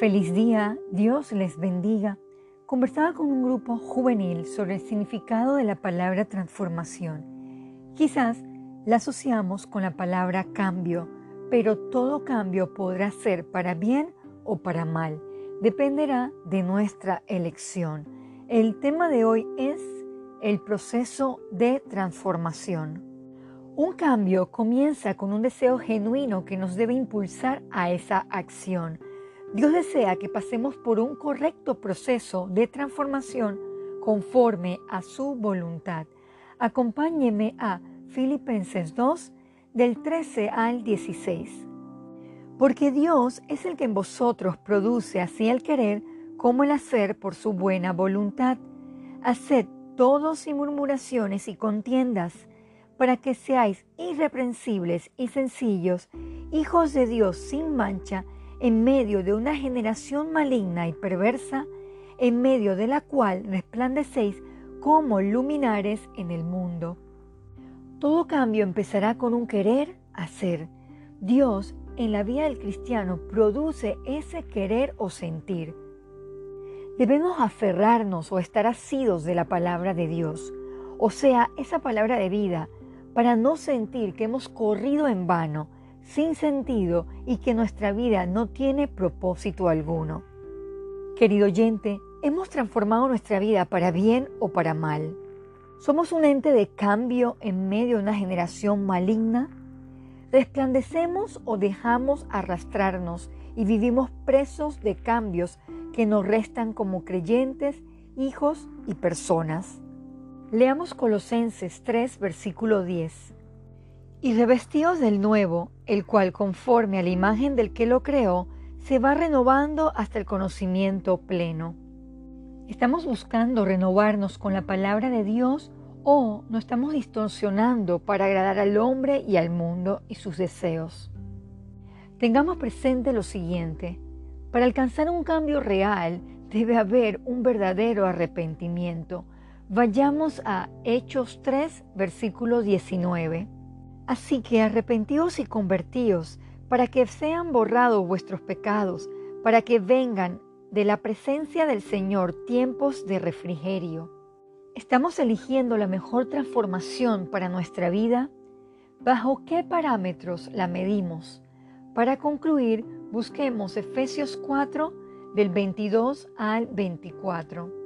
Feliz día, Dios les bendiga. Conversaba con un grupo juvenil sobre el significado de la palabra transformación. Quizás la asociamos con la palabra cambio, pero todo cambio podrá ser para bien o para mal. Dependerá de nuestra elección. El tema de hoy es el proceso de transformación. Un cambio comienza con un deseo genuino que nos debe impulsar a esa acción. Dios desea que pasemos por un correcto proceso de transformación conforme a su voluntad. Acompáñeme a Filipenses 2 del 13 al 16. Porque Dios es el que en vosotros produce así el querer como el hacer por su buena voluntad. Haced todos sin murmuraciones y contiendas, para que seáis irreprensibles y sencillos, hijos de Dios sin mancha, en medio de una generación maligna y perversa, en medio de la cual resplandecéis como luminares en el mundo. Todo cambio empezará con un querer hacer. Dios en la vida del cristiano produce ese querer o sentir. Debemos aferrarnos o estar asidos de la palabra de Dios, o sea, esa palabra de vida, para no sentir que hemos corrido en vano, sin sentido y que nuestra vida no tiene propósito alguno. Querido oyente, hemos transformado nuestra vida para bien o para mal. ¿Somos un ente de cambio en medio de una generación maligna? ¿Resplandecemos o dejamos arrastrarnos y vivimos presos de cambios que nos restan como creyentes, hijos y personas? Leamos Colosenses 3, versículo 10 y revestidos del nuevo, el cual conforme a la imagen del que lo creó, se va renovando hasta el conocimiento pleno. ¿Estamos buscando renovarnos con la palabra de Dios o nos estamos distorsionando para agradar al hombre y al mundo y sus deseos? Tengamos presente lo siguiente, para alcanzar un cambio real debe haber un verdadero arrepentimiento. Vayamos a Hechos 3, versículo 19. Así que arrepentíos y convertíos, para que sean borrados vuestros pecados, para que vengan de la presencia del Señor tiempos de refrigerio. ¿Estamos eligiendo la mejor transformación para nuestra vida? ¿Bajo qué parámetros la medimos? Para concluir, busquemos Efesios 4 del 22 al 24.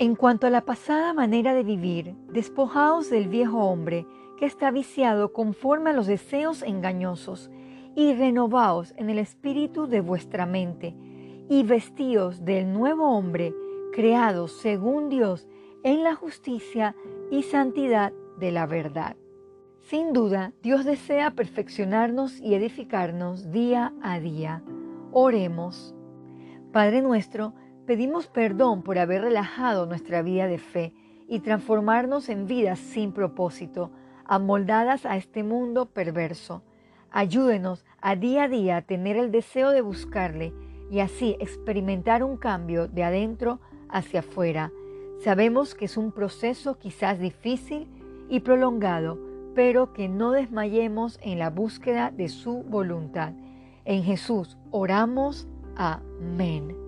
En cuanto a la pasada manera de vivir, despojaos del viejo hombre, que está viciado conforme a los deseos engañosos, y renovaos en el espíritu de vuestra mente, y vestíos del nuevo hombre, creado según Dios en la justicia y santidad de la verdad. Sin duda, Dios desea perfeccionarnos y edificarnos día a día. Oremos. Padre nuestro, pedimos perdón por haber relajado nuestra vida de fe y transformarnos en vidas sin propósito amoldadas a este mundo perverso. Ayúdenos a día a día a tener el deseo de buscarle y así experimentar un cambio de adentro hacia afuera. Sabemos que es un proceso quizás difícil y prolongado, pero que no desmayemos en la búsqueda de su voluntad. En Jesús oramos. Amén.